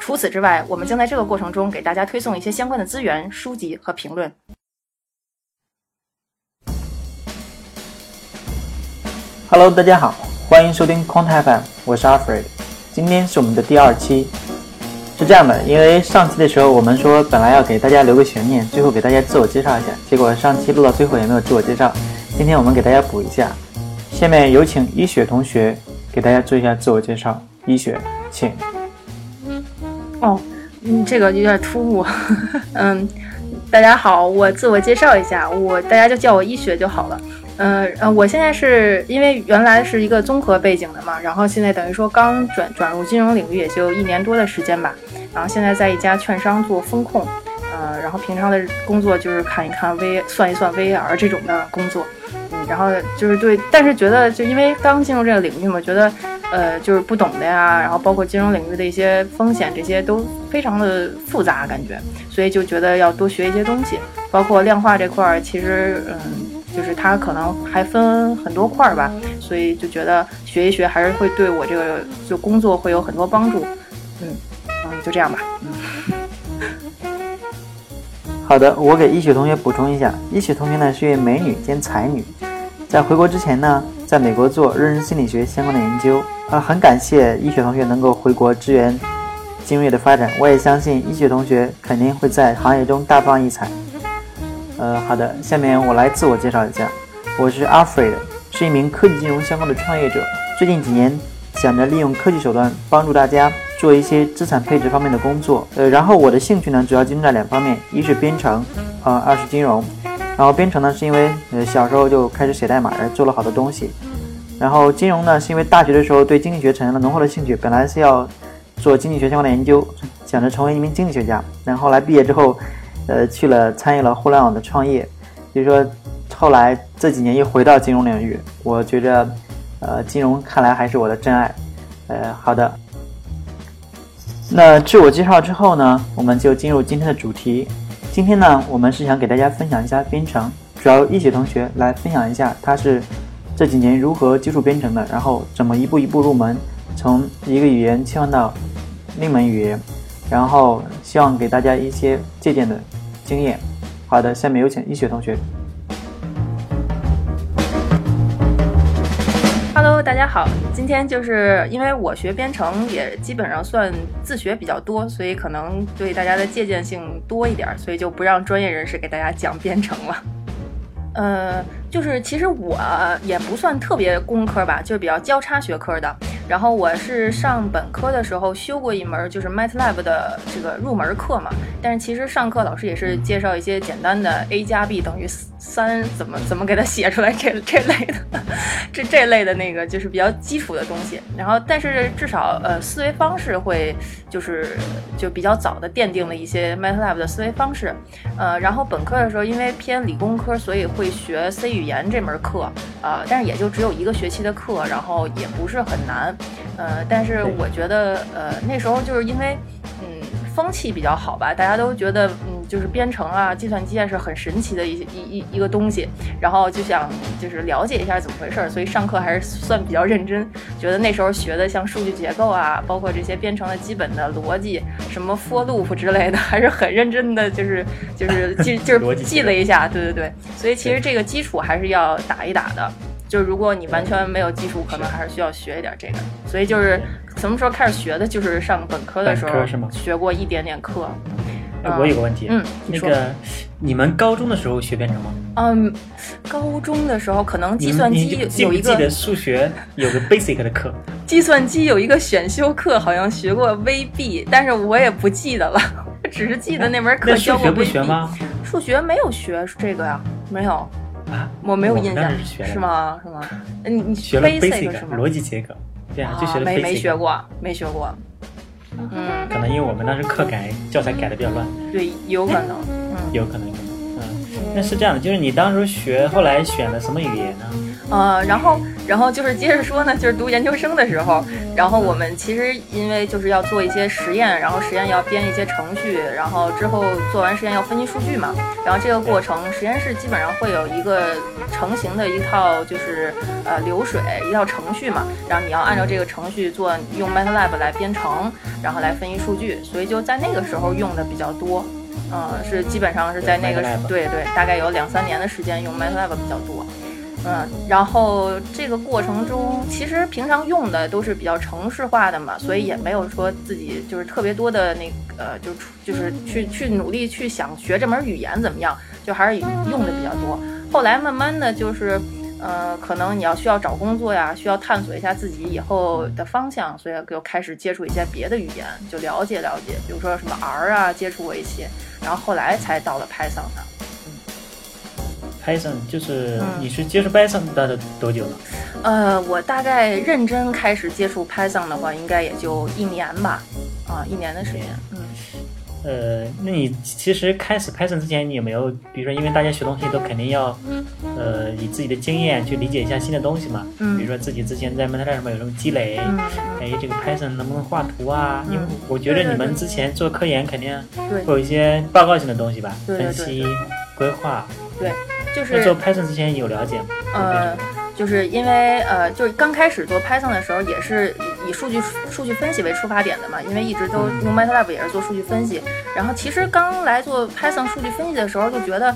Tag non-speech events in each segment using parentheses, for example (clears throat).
除此之外，我们将在这个过程中给大家推送一些相关的资源、书籍和评论。Hello，大家好，欢迎收听 Quant FM，我是 Alfred。今天是我们的第二期。是这样的，因为上期的时候我们说本来要给大家留个悬念，最后给大家自我介绍一下，结果上期录到最后也没有自我介绍。今天我们给大家补一下。下面有请一雪同学给大家做一下自我介绍。一雪，请。哦，嗯，这个有点突兀。嗯，大家好，我自我介绍一下，我大家就叫我一雪就好了。嗯呃，我现在是因为原来是一个综合背景的嘛，然后现在等于说刚转转入金融领域，也就一年多的时间吧。然后现在在一家券商做风控，呃，然后平常的工作就是看一看 V 算一算 VR 这种的工作。嗯，然后就是对，但是觉得就因为刚进入这个领域嘛，觉得呃就是不懂的呀，然后包括金融领域的一些风险这些都非常的复杂感觉，所以就觉得要多学一些东西，包括量化这块儿，其实嗯。就是它可能还分很多块儿吧，所以就觉得学一学还是会对我这个就工作会有很多帮助。嗯嗯，就这样吧。嗯。(laughs) 好的，我给一雪同学补充一下，一雪同学呢是一位美女兼才女，在回国之前呢，在美国做认知心理学相关的研究。啊，很感谢医学同学能够回国支援金融业的发展，我也相信医学同学肯定会在行业中大放异彩。呃，好的，下面我来自我介绍一下，我是 Alfred，是一名科技金融相关的创业者。最近几年，想着利用科技手段帮助大家做一些资产配置方面的工作。呃，然后我的兴趣呢，主要集中在两方面，一是编程，啊，二是金融。然后编程呢，是因为呃小时候就开始写代码，做了好多东西。然后金融呢，是因为大学的时候对经济学产生了浓厚的兴趣，本来是要做经济学相关的研究，想着成为一名经济学家。然后来毕业之后。呃，去了参与了互联网的创业，所以说后来这几年又回到金融领域，我觉着，呃，金融看来还是我的真爱。呃，好的，那自我介绍之后呢，我们就进入今天的主题。今天呢，我们是想给大家分享一下编程，主要一雪同学来分享一下他是这几年如何接触编程的，然后怎么一步一步入门，从一个语言切换到另一门语言，然后希望给大家一些借鉴的。经验，好的，下面有请一雪同学。大家好，今天就是因为我学编程也基本上算自学比较多，所以可能对大家的借鉴性多一点，所以就不让专业人士给大家讲编程了。(laughs) 呃，就是其实我也不算特别工科吧，就是比较交叉学科的。然后我是上本科的时候修过一门就是 MATLAB 的这个入门课嘛，但是其实上课老师也是介绍一些简单的 a 加 b 等于三怎么怎么给它写出来这这类的，这这类的那个就是比较基础的东西。然后但是至少呃思维方式会就是就比较早的奠定了一些 MATLAB 的思维方式。呃，然后本科的时候因为偏理工科，所以会学 C 语言这门课，呃，但是也就只有一个学期的课，然后也不是很难。呃，但是我觉得，呃，那时候就是因为，嗯，风气比较好吧，大家都觉得，嗯，就是编程啊、计算机啊是很神奇的一一一一个东西，然后就想就是了解一下怎么回事，所以上课还是算比较认真。觉得那时候学的像数据结构啊，包括这些编程的基本的逻辑，什么 for loop 之类的，(laughs) 还是很认真的，就是就是记就是记了一下，对对对。所以其实这个基础还是要打一打的。就如果你完全没有基础，可能还是需要学一点这个。所以就是什么时候开始学的？就是上本科的时候学过一点点课。我有个问题，嗯，那个你们高中的时候学编程吗？嗯，高中的时候可能计算机有一个数学有个 basic 的课，(laughs) 计算机有一个选修课，好像学过 VB，但是我也不记得了，我只是记得那门课教过 VB。数学不学吗？数学没有学这个呀，没有。啊我没有印象，是吗？是吗？你你学了 basic 是吗？逻辑结构，对啊，就学了没没学过，没学过。嗯，可能因为我们当时课改教材改的比较乱，对，有可能，嗯。(laughs) 有可能，有可能。嗯，那是这样的，就是你当时学，后来选了什么语言呢？呃，然后，然后就是接着说呢，就是读研究生的时候，然后我们其实因为就是要做一些实验，然后实验要编一些程序，然后之后做完实验要分析数据嘛，然后这个过程实验室基本上会有一个成型的一套就是呃流水一套程序嘛，然后你要按照这个程序做，用 MATLAB 来编程，然后来分析数据，所以就在那个时候用的比较多。嗯，是基本上是在那个对对对，大概有两三年的时间用 MATLAB 比较多。嗯，然后这个过程中，其实平常用的都是比较程式化的嘛，所以也没有说自己就是特别多的那个，就就是去去努力去想学这门语言怎么样，就还是用的比较多。后来慢慢的就是。呃，可能你要需要找工作呀，需要探索一下自己以后的方向，所以就开始接触一些别的语言，就了解了解，比如说什么 R 啊，接触过一些，然后后来才到了 Python 上。Python 就是嗯你是接触 Python 大概多久了？呃，我大概认真开始接触 Python 的话，应该也就一年吧，啊，一年的时间。嗯，呃，那你其实开始 Python 之前，你有没有，比如说，因为大家学东西都肯定要，呃，以自己的经验去理解一下新的东西嘛。嗯比如说自己之前在 MATLAB 上面有什么积累，嗯哎，这个 Python 能不能画图啊？嗯因为我觉得你们之前做科研肯定对会有一些报告性的东西吧，对对对分析、规划。对，就是做 Python 之前有了解吗？呃，就是因为呃，就是刚开始做 Python 的时候，也是以以数据数据分析为出发点的嘛，因为一直都用 MATLAB 也是做数据分析。然后其实刚来做 Python 数据分析的时候，就觉得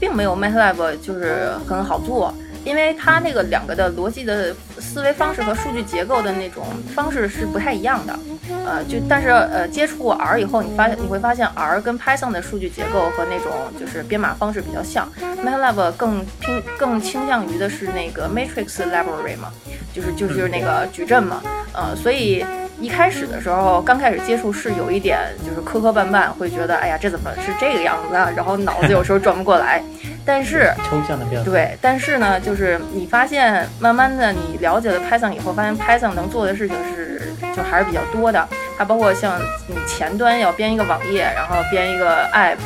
并没有 MATLAB 就是很好做。因为它那个两个的逻辑的思维方式和数据结构的那种方式是不太一样的，呃，就但是呃接触过 R 以后，你发现你会发现 R 跟 Python 的数据结构和那种就是编码方式比较像，MATLAB 更偏更倾向于的是那个 Matrix Library 嘛，就是就是那个矩阵嘛，呃，所以一开始的时候，刚开始接触是有一点就是磕磕绊绊，会觉得哎呀这怎么是这个样子啊，然后脑子有时候转不过来，但是。抽象的比较。对，但是呢，就是你发现慢慢的你了解了 Python 以后，发现 Python 能做的事情是就还是比较多的。它包括像你前端要编一个网页，然后编一个 app，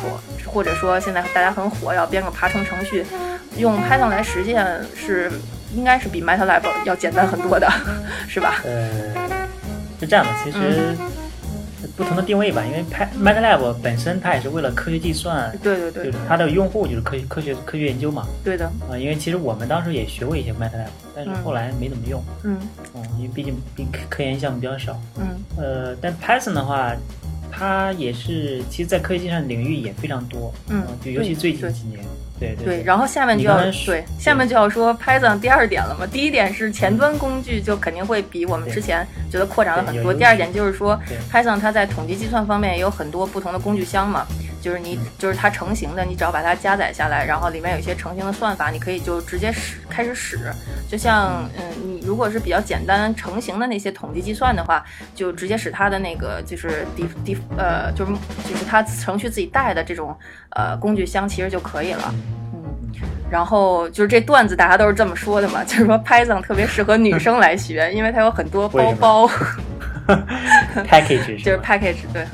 或者说现在大家很火要编个爬虫程序，用 Python 来实现是应该是比 MATLAB 要简单很多的，是吧？呃，是这样的，其实嗯不同的定位吧，因为 MATLAB 本身它也是为了科学计算，对对对。就是它的用户就是科学科学科学研究嘛，对的，啊、因为其实我们当时也学过一些 MATLAB，但是嗯。后来没怎么用，嗯。嗯，因为毕竟比科科研项目比较少，嗯。呃，但 Python 的话，它也是其实在科技上领域也非常多，嗯呃就尤其最近对几年，对对对，然后下面就要对，下面就要说 Python 第二点了嘛。第一点是前端工具就肯定会比我们之前觉得扩展了很多。第二点就是说，Python 它在统计计算方面也有很多不同的工具箱嘛，就是你就是它成型的，你只要把它加载下来，然后里面有一些成型的算法，你可以就直接使开始使。就像嗯，你如果是比较简单成型的那些统计计算的话，就直接使它的那个就是 def def 呃就是就是它程序自己带的这种呃工具箱其实就可以了。嗯，然后就是这段子大家都是这么说的嘛，就是说 Python 特别适合女生来学，因为它有很多包包，package (laughs) 就是 package 对，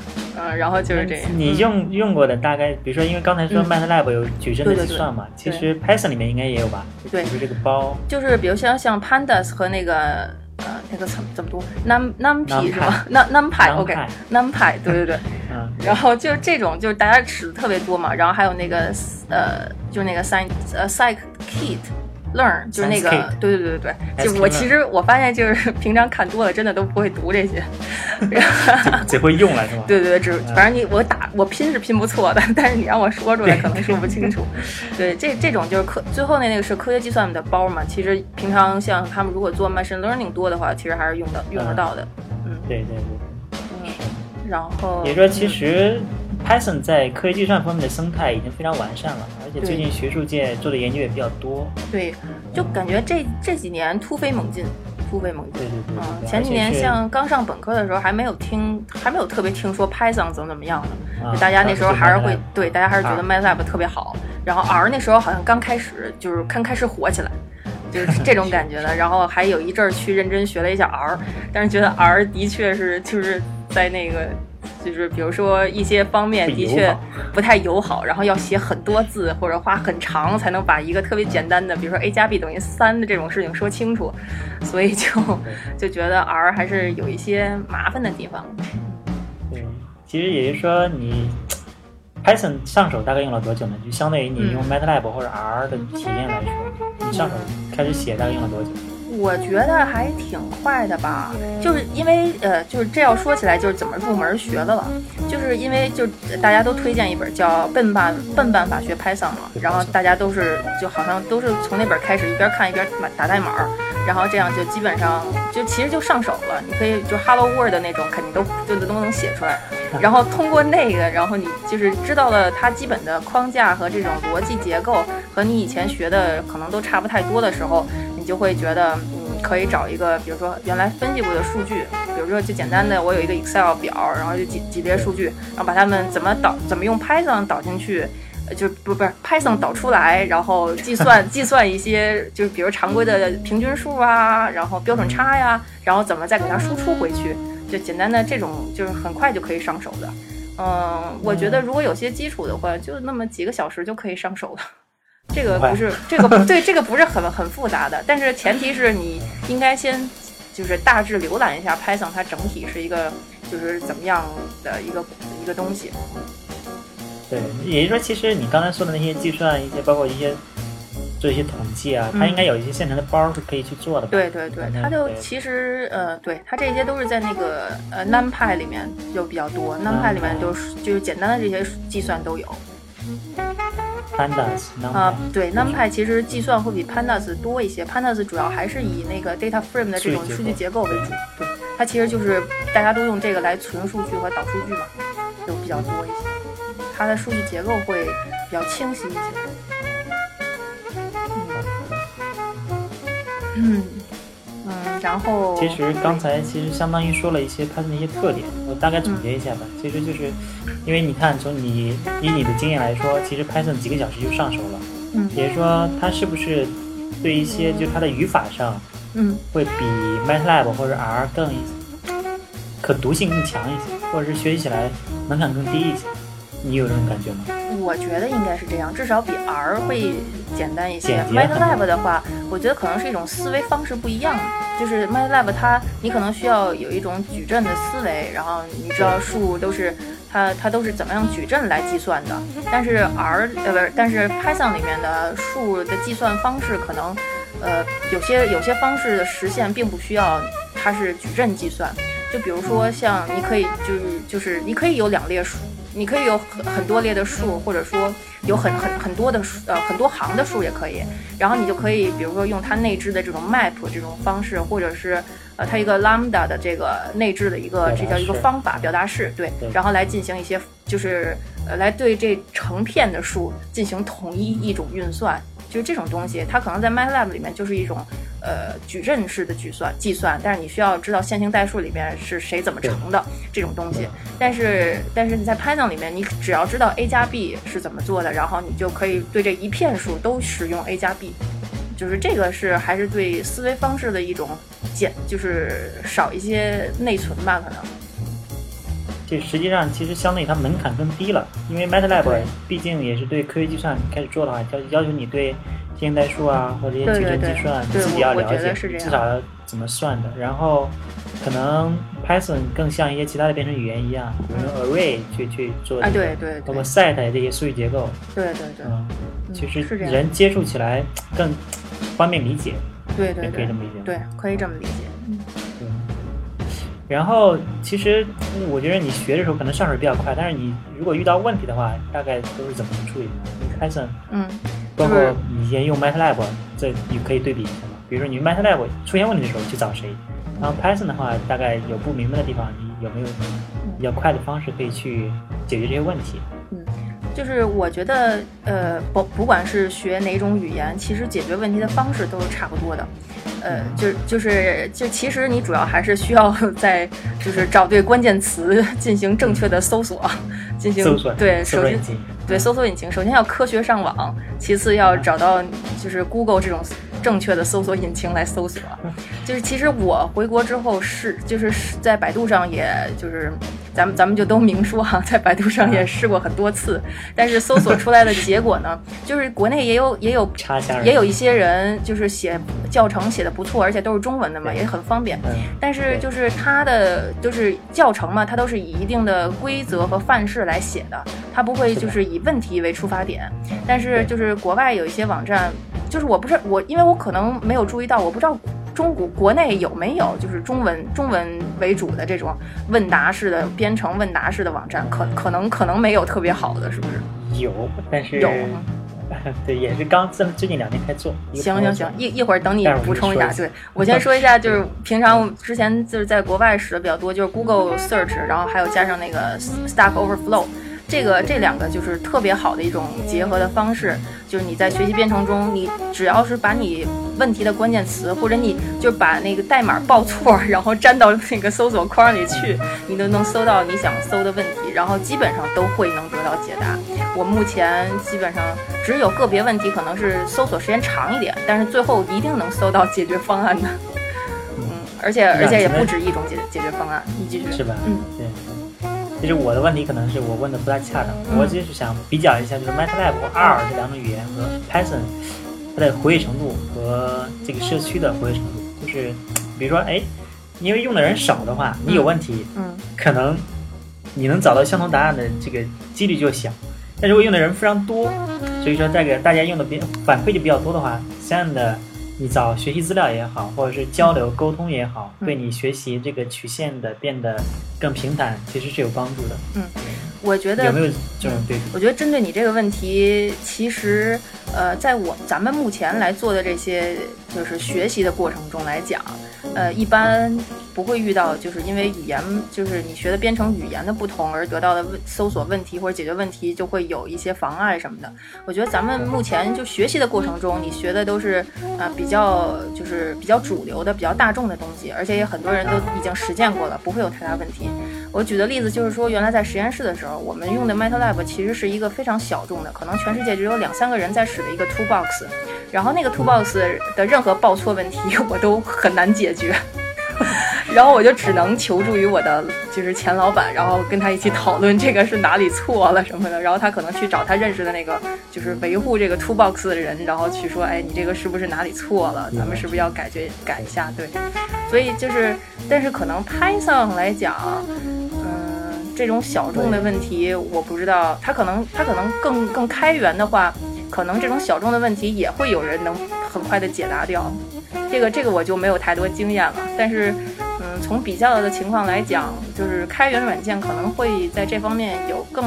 嗯，然后就是这样。你用用过的大概，比如说，因为刚才说嗯 MATLAB 有矩阵的计算嘛，其对实 Python 里面应该也有吧？对比如这个包，就是比如像像 Pandas 和那个呃那个怎么怎么读 num numpy 是吧？num numpy OK NumPy 对对对，嗯，然后就是这种就是大家尺子特别多嘛，然后还有那个呃就是那个 scient 呃 scikit。Learn 就是那个对对对对对，就我其实我发现就是 (laughs) 平常看多了，真的都不会读这些。(laughs) 只会用了是吗？对对对，只反正你我打我拼是拼不错的，但是你让我说出来可能说不清楚。(laughs) 对，这这种就是科最后那那个是科学计算的包嘛，其实平常像他们如果做 machine learning 多的话，其实还是用的用得到的。嗯对对对，嗯，然后也就是说，其实 Python 在科学计算方面的生态已经非常完善了，而且最近学术界做的研究也比较多。对，就感觉这这几年突飞猛进，突飞猛进。对对对前几年像刚上本科的时候，还没有听，还没有特别听说 Python 怎么怎么样的，啊就大家那时候还是会对大家还是觉得 MATLAB 特别好，然后 R 那时候好像刚开始就是刚开始火起来，就是这种感觉的。然后还有一阵儿去认真学了一下 R，但是觉得 R 的确是就是在那个就是比如说一些方面的确不太友好，然后要写很多字或者画很长才能把一个特别简单的，比如说 a 加 b 等于三的这种事情说清楚，所以就 (laughs) 就觉得 R 还是有一些麻烦的地方。对，其实也就是说你 Python 上手大概用了多久呢？就相对于你用嗯 MATLAB 或者 R 的体验来说，你上手开始写大概用了多久？我觉得还挺快的吧，就是因为呃，就是这要说起来就是怎么入门学的了，就是因为就大家都推荐一本叫《笨办笨办法学 Python》嘛，然后大家都是就好像都是从那本开始一边看一边打打代码，然后这样就基本上就其实就上手了，你可以就 Hello World 那种肯定都就都能写出来，(laughs) 然后通过那个，然后你就是知道了它基本的框架和这种逻辑结构和你以前学的可能都差不太多的时候，你就会觉得，嗯，可以找一个，比如说原来分析过的数据，比如说就简单的，我有一个 Excel 表，然后就几几列数据，然后把它们怎么导，怎么用 Python 导进去。呃就不不是 Python 导出来，然后计算 (laughs) 计算一些，就是比如常规的平均数啊，然后标准差呀，然后怎么再给它输出回去，就简单的这种，就是很快就可以上手的。嗯，我觉得如果有些基础的话，就那么几个小时就可以上手了。这个不是这个不 (laughs) 对，这个不是很很复杂的，但是前提是你应该先就是大致浏览一下 Python 它整体是一个就是怎么样的一个一个东西。对，也就是说，其实你刚才说的那些计算，一些包括一些做一些统计啊，它嗯应该有一些现成的包是可以去做的吧？对对对，嗯它就其实呃，对它这些都是在那个呃 NumPy 里面就比较多，NumPy 里面就是就是简单的这些计算都有。Pandas、啊、对，NumPy 其实计算会比 Pandas 多一些，Pandas 主要还是以那个 data frame 的这种数据结构为主。对，它其实就是大家都用这个来存数据和导数据嘛，就比较多一些。它的数据结构会比较清晰一些。嗯嗯，然后其实刚才其实相当于说了一些 Python 的一些特点，我大概总结一下吧。其实就是因为你看，从你以你的经验来说，其实 Python 几个小时就上手了，嗯也就是说它是不是对一些就它的语法上嗯会比 MATLAB 或者 R 更可读性更强一些，或者是学习起来门槛更低一些？你有这种感觉吗？我觉得应该是这样，至少比 R 会简单一些。MATLAB 的话，我觉得可能是一种思维方式不一样。就是 MATLAB 它，你可能需要有一种矩阵的思维，然后你知道数都是它它都是怎么样矩阵来计算的。但是 R 呃不是，但是 Python 里面的数的计算方式可能呃有些有些方式的实现并不需要它是矩阵计算。就比如说像你可以就是就是你可以有两列数，你可以有很很多列的数，或者说有很很很多的数呃很多行的数也可以。然后你就可以比如说用它内置的这种 map 这种方式，或者是呃它一个 lambda 的这个内置的一个这叫一个方法表达式，对对，然后来进行一些就是呃来对这成片的数进行统一一种运算。就是这种东西，它可能在 MATLAB 里面就是一种呃矩阵式的计算计算，但是你需要知道线性代数里面是谁怎么乘的这种东西。但是但是你在 Python 里面，你只要知道 a 加 b 是怎么做的，然后你就可以对这一片数都使用 a 加 b。就是这个是还是对思维方式的一种减，就是少一些内存吧，可能。这实际上其实相对于它门槛更低了，因为 MATLAB 对毕竟也是对科学计算开始做的话，要要求你对线性代数啊或者一些矩阵计算你自己要了解，至少要怎么算的。然后可能 Python 更像一些其他的编程语言一样，比如用 array 去去做啊，这个对对对包括 set 这些数据结构，对对对其实人接触起来更方便理解，对对对可以这么理解。对，可以这么理解。然后其实嗯我觉得你学的时候可能上手比较快，但是你如果遇到问题的话，大概都是怎么处理的？Python 嗯包括就是你先用 MATLAB，这你可以对比一下嘛。比如说你 MATLAB 出现问题的时候去找谁，然后 Python 的话，大概有不明白的地方，你有没有比较快的方式可以去解决这些问题？就是我觉得，呃，不不管是学哪种语言，其实解决问题的方式都是差不多的。呃，就就是就其实你主要还是需要 (laughs) 在就是找对关键词进行正确的搜索，进行搜索对首先搜索引擎，对搜索引擎，首先要科学上网，其次要找到就是 Google 这种正确的搜索引擎来搜索。就是其实我回国之后是就是在百度上，也就是咱们咱们就都明说哈，在百度上也试过很多次，但是搜索出来的结果呢，(laughs) 就是国内也有也有，也有一些人就是写教程写的不错，而且都是中文的嘛，也很方便。但是就是它的就是教程嘛，它都是以一定的规则和范式来写的，它不会就是以问题为出发点。但是就是国外有一些网站，就是我不是我，因为我可能没有注意到，我不知道。中国国内有没有就是中文中文为主的这种问答式的编程问答式的网站？可可能可能没有特别好的，是不是？有，但是有，(laughs) 对，也是刚最最近两年才做。行行行，一一会儿等你补充一下。对我先说一下，就是平常之前就是在国外使的比较多，就是 Google Search，然后还有加上那个 Stack Overflow。这个这两个就是特别好的一种结合的方式，就是你在学习编程中，你只要是把你问题的关键词，或者你就把那个代码报错，然后粘到那个搜索框里去，你都能搜到你想搜的问题，然后基本上都会能得到解答。我目前基本上只有个别问题可能是搜索时间长一点，但是最后一定能搜到解决方案的。嗯，而且而且也不止一种解解决方案，你继续。是吧？嗯，对。其实我的问题可能是我问的不太恰当，我就是想比较一下，就是 MATLAB 和 R 这两种语言和 Python 它的活跃程度和这个社区的活跃程度。就是比如说，哎，因为用的人少的话，你有问题，嗯，可能你能找到相同答案的这个几率就小。但如果用的人非常多，所以说这个大家用的比反馈就比较多的话，相应的。你找学习资料也好，或者是交流沟通也好，对你学习这个曲线的变得更平坦，其实是有帮助的。嗯，我觉得有没有这种对？我觉得针对你这个问题，其实呃，在我咱们目前来做的这些就是学习的过程中来讲，呃，一般。不会遇到，就是因为语言，就是你学的编程语言的不同而得到的问搜索问题或者解决问题，就会有一些妨碍什么的。我觉得咱们目前就学习的过程中，你学的都是啊比较就是比较主流的、比较大众的东西，而且也很多人都已经实践过了，不会有太大问题。我举的例子就是说，原来在实验室的时候，我们用的 MATLAB 其实是一个非常小众的，可能全世界只有两三个人在使的一个 Toolbox，然后那个 Toolbox 的任何报错问题，(laughs) 我都很难解决。(laughs) 然后我就只能求助于我的就是前老板，然后跟他一起讨论这个是哪里错了什么的。然后他可能去找他认识的那个就是维护这个 Two Box 的人，然后去说，哎，你这个是不是哪里错了？咱们是不是要改决改一下？对，所以就是，但是可能 Python 来讲，嗯，这种小众的问题，我不知道，他可能他可能更更开源的话，可能这种小众的问题也会有人能很快的解答掉。这个这个我就没有太多经验了，但是。嗯，从比较的情况来讲，就是开源软件可能会在这方面有更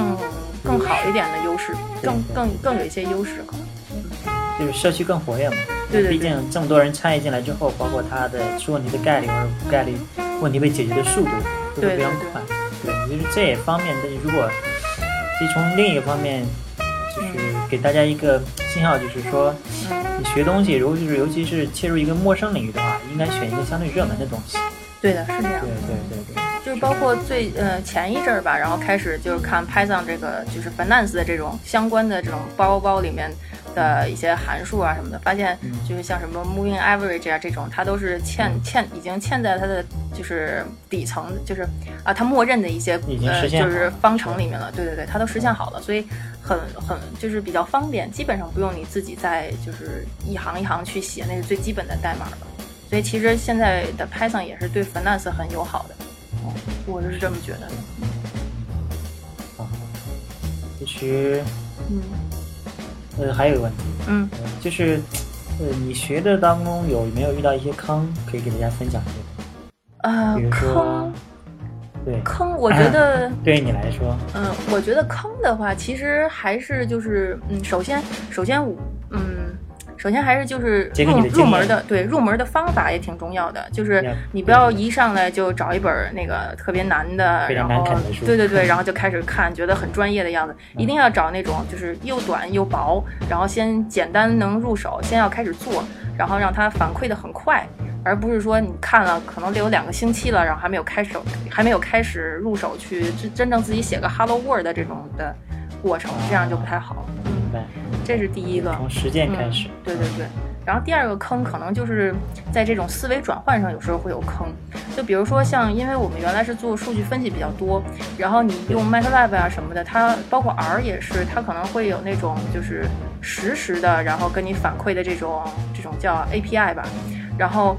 更好一点的优势，更更更有一些优势可能。就是社区更活跃嘛，对对。毕竟这么多人参与进来之后，包括他的出问题的概率或者概率，问题被解决的速度都会非常快。对，就是这也方面，如果其实从另一个方面，就是给大家一个信号，就是说，你学东西，如果就是尤其是切入一个陌生领域的话，应该选一个相对热门的东西。对的，是这样。对对对对，就是包括最呃前一阵儿吧，然后开始就是看 Python 这个就是 Finance 的这种相关的这种包包里面的一些函数啊什么的，发现就是像什么 Moving Average 啊这种，它都是嵌嵌已经嵌在它的就是底层，就是啊它默认的一些呃就是方程里面了。对对对，它都实现好了，所以很很就是比较方便，基本上不用你自己再就是一行一行去写，那是最基本的代码了。所以其实现在的 Python 也是对 Finance 很友好的，我就是这么觉得的。啊，其实，嗯，呃，还有一个问题，嗯，就是呃，你学的当中有没有遇到一些坑，可以给大家分享一下？啊，坑，对，坑，我觉得 (clears throat) 对于你来说，嗯，我觉得坑的话，其实还是就是，嗯，首先，首先，嗯。首先还是就是入入门的，对入门的方法也挺重要的。就是你不要一上来就找一本那个特别难的，然后对对对，(laughs) 然后就开始看，觉得很专业的样子。一定要找那种就是又短又薄，然后先简单能入手，先要开始做，然后让它反馈的很快，而不是说你看了可能得有两个星期了，然后还没有开始，还没有开始入手去真真正自己写个 Hello World 这种的过程，这样就不太好。白，这是第一个。从实践开始。对对对。然后第二个坑可能就是在这种思维转换上，有时候会有坑。就比如说像，因为我们原来是做数据分析比较多，然后你用 MATLAB 啊什么的，它包括 R 也是，它可能会有那种就是实时的，然后跟你反馈的这种这种叫 API 吧，然后。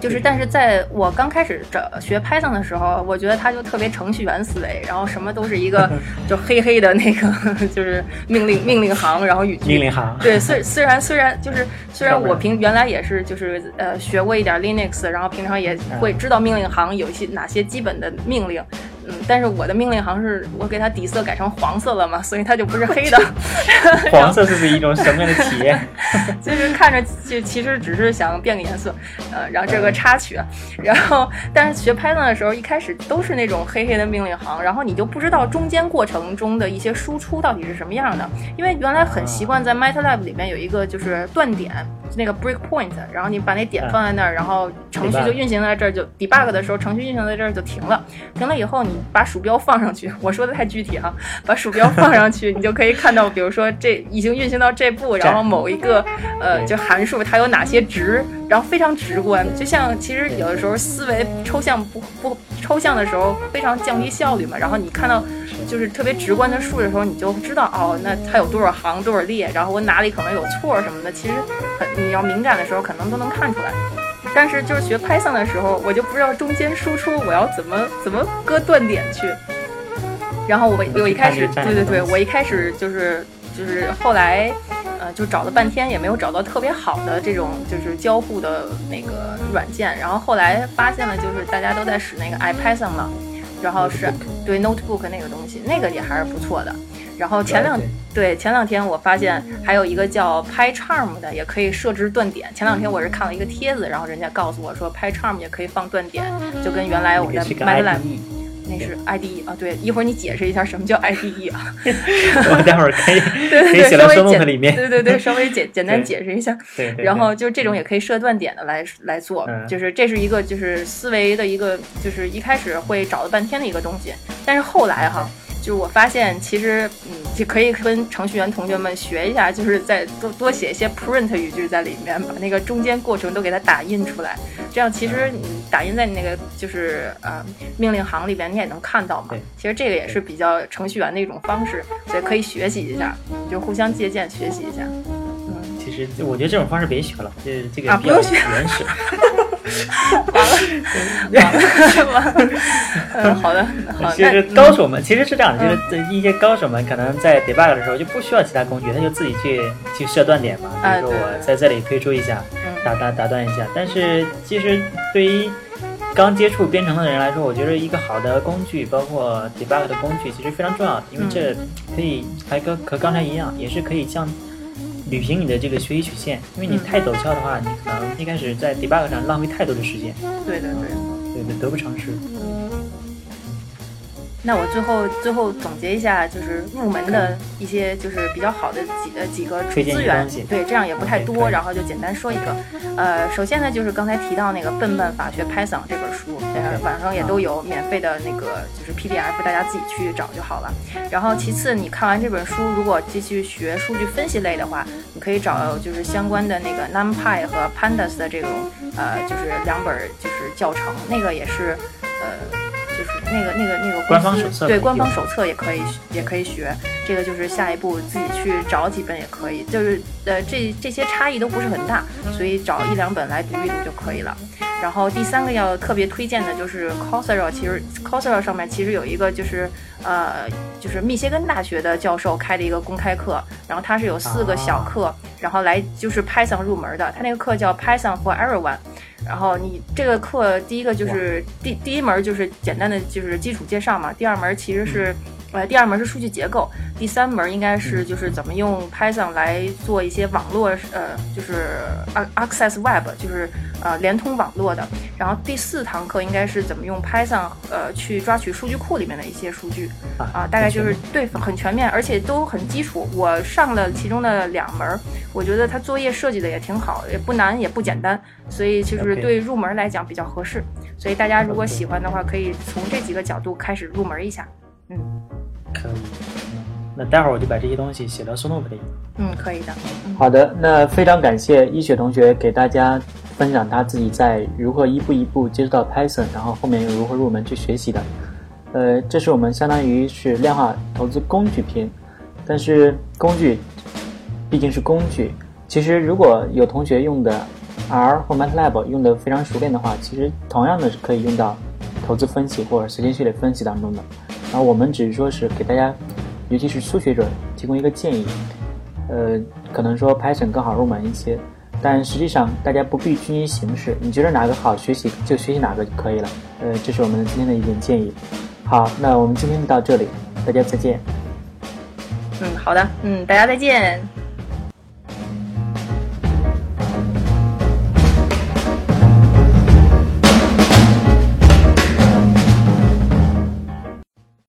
就是，但是在我刚开始找学 Python 的时候，我觉得它就特别程序员思维，然后什么都是一个 (laughs) 就黑黑的那个，就是命令命令行，然后语句。命令行。对，虽虽然虽然就是虽然我平原来也是就是呃学过一点 Linux，然后平常也会知道命令行有一些哪些基本的命令。嗯，但是我的命令行是我给它底色改成黄色了嘛，所以它就不是黑的。(laughs) 黄色是是一种什么样的体验？(laughs) 就是看着就其实只是想变个颜色，呃，然后这个插曲，然后但是学 Python 的时候一开始都是那种黑黑的命令行，然后你就不知道中间过程中的一些输出到底是什么样的，因为原来很习惯在 MATLAB 里面有一个就是断点。那个 breakpoint，然后你把那点放在那儿，然后程序就运行在这儿，就 debug 的时候，程序运行在这儿就停了。停了以后，你把鼠标放上去，(laughs) 我说的太具体哈，把鼠标放上去，你就可以看到，比如说这已经运行到这步，然后某一个呃就函数它有哪些值，然后非常直观，就像其实有的时候思维抽象不不抽象的时候非常降低效率嘛，然后你看到。就是特别直观的数的时候，你就知道哦，那它有多少行多少列，然后我哪里可能有错什么的，其实很你要敏感的时候，可能都能看出来。但是就是学 Python 的时候，我就不知道中间输出我要怎么怎么割断点去。然后我我一开始对对对，我一开始就是就是后来呃就找了半天也没有找到特别好的这种就是交互的那个软件，然后后来发现了就是大家都在使那个 IPython 了。然后是对 notebook 那个东西，那个也还是不错的。然后前两对前两天我发现还有一个叫 PyCharm 的，也可以设置断点。前两天我是看了一个帖子，然后人家告诉我说 PyCharm 也可以放断点，就跟原来我在 MATLAB。那是 IDE 啊，对，一会儿你解释一下什么叫 IDE 啊？(laughs) 我待会儿可以 (laughs) 可以写到书里面。对对对，稍微简 (laughs) 简单解释一下。对。然后就这种也可以设断点的来来做，就是这是一个就是思维的一个，就是一开始会找了半天的一个东西，但是后来哈。就是我发现，其实嗯，就可以跟程序员同学们学一下，就是在多多写一些 print 语句在里面，把那个中间过程都给它打印出来。这样其实你打印在你那个就是呃命令行里边，你也能看到嘛。其实这个也是比较程序员的一种方式，所以可以学习一下，就互相借鉴学习一下。嗯，其实我觉得这种方式别学了，这这个比较原始。(laughs) (laughs) 完了，(laughs) 完了，嗯，好的，好。其实高手们其实是这样的，就是一些高手们可能在 debug 的时候就不需要其他工具，他就自己去去设断点嘛。比如说我在这里推出一下，打打打断一下。但是其实对于刚接触编程的人来说，我觉得一个好的工具，包括 debug 的工具，其实非常重要的，因为这可以还跟和刚才一样，也是可以像。履行你的这个学习曲线，因为你太陡峭的话，你可能一开始在 debug 上浪费太多的时间。对的，对，对对，得不偿失。那我最后最后总结一下，就是入门的一些就是比较好的几呃几个资源，对，这样也不太多，然后就简单说一个。呃，首先呢，就是刚才提到那个《笨笨法学 Python》这本书，网上也都有免费的那个就是 PDF，大家自己去找就好了。然后其次，你看完这本书，如果继续学数据分析类的话，你可以找就是相关的那个 NumPy 和 Pandas 的这种呃就是两本就是教程，那个也是呃。就是那个那个那个官方手册，对官方手册也可以也可以学，这个就是下一步自己去找几本也可以，就是呃这这些差异都不是很大，所以找一两本来读一读就可以了。然后第三个要特别推荐的就是 Coursera，其实 Coursera 上面其实有一个就是呃就是密歇根大学的教授开的一个公开课，然后它是有四个小课，然后来就是 Python 入门的，它那个课叫 Python for Everyone。然后你这个课第一个就是第第一门就是简单的就是基础介绍嘛，第二门其实是。呃，第二门是数据结构，第三门应该是就是怎么用 Python 来做一些网络，呃，就是 Access Web，就是呃连通网络的。然后第四堂课应该是怎么用 Python，呃，去抓取数据库里面的一些数据啊，大概就是对很全面，而且都很基础。我上了其中的两门，我觉得它作业设计的也挺好，也不难也不简单，所以就是对入门来讲比较合适。所以大家如果喜欢的话，可以从这几个角度开始入门一下，嗯。可以，那待会儿我就把这些东西写到 s n o p 里。嗯，可以的。好的，那非常感谢一雪同学给大家分享他自己在如何一步一步接触到 Python，然后后面又如何入门去学习的。呃，这是我们相当于是量化投资工具篇，但是工具毕竟是工具。其实如果有同学用的 R 或 MATLAB 用的非常熟练的话，其实同样的是可以用到投资分析或者时间序列分析当中的。然后我们只是说是给大家。尤其是初学者提供一个建议，呃，可能说 Python 更好入门一些，但实际上大家不必拘泥形式，你觉得哪个好学习就学习哪个就可以了。呃，这是我们今天的一点建议。好，那我们今天就到这里，大家再见。嗯，好的，嗯，大家再见。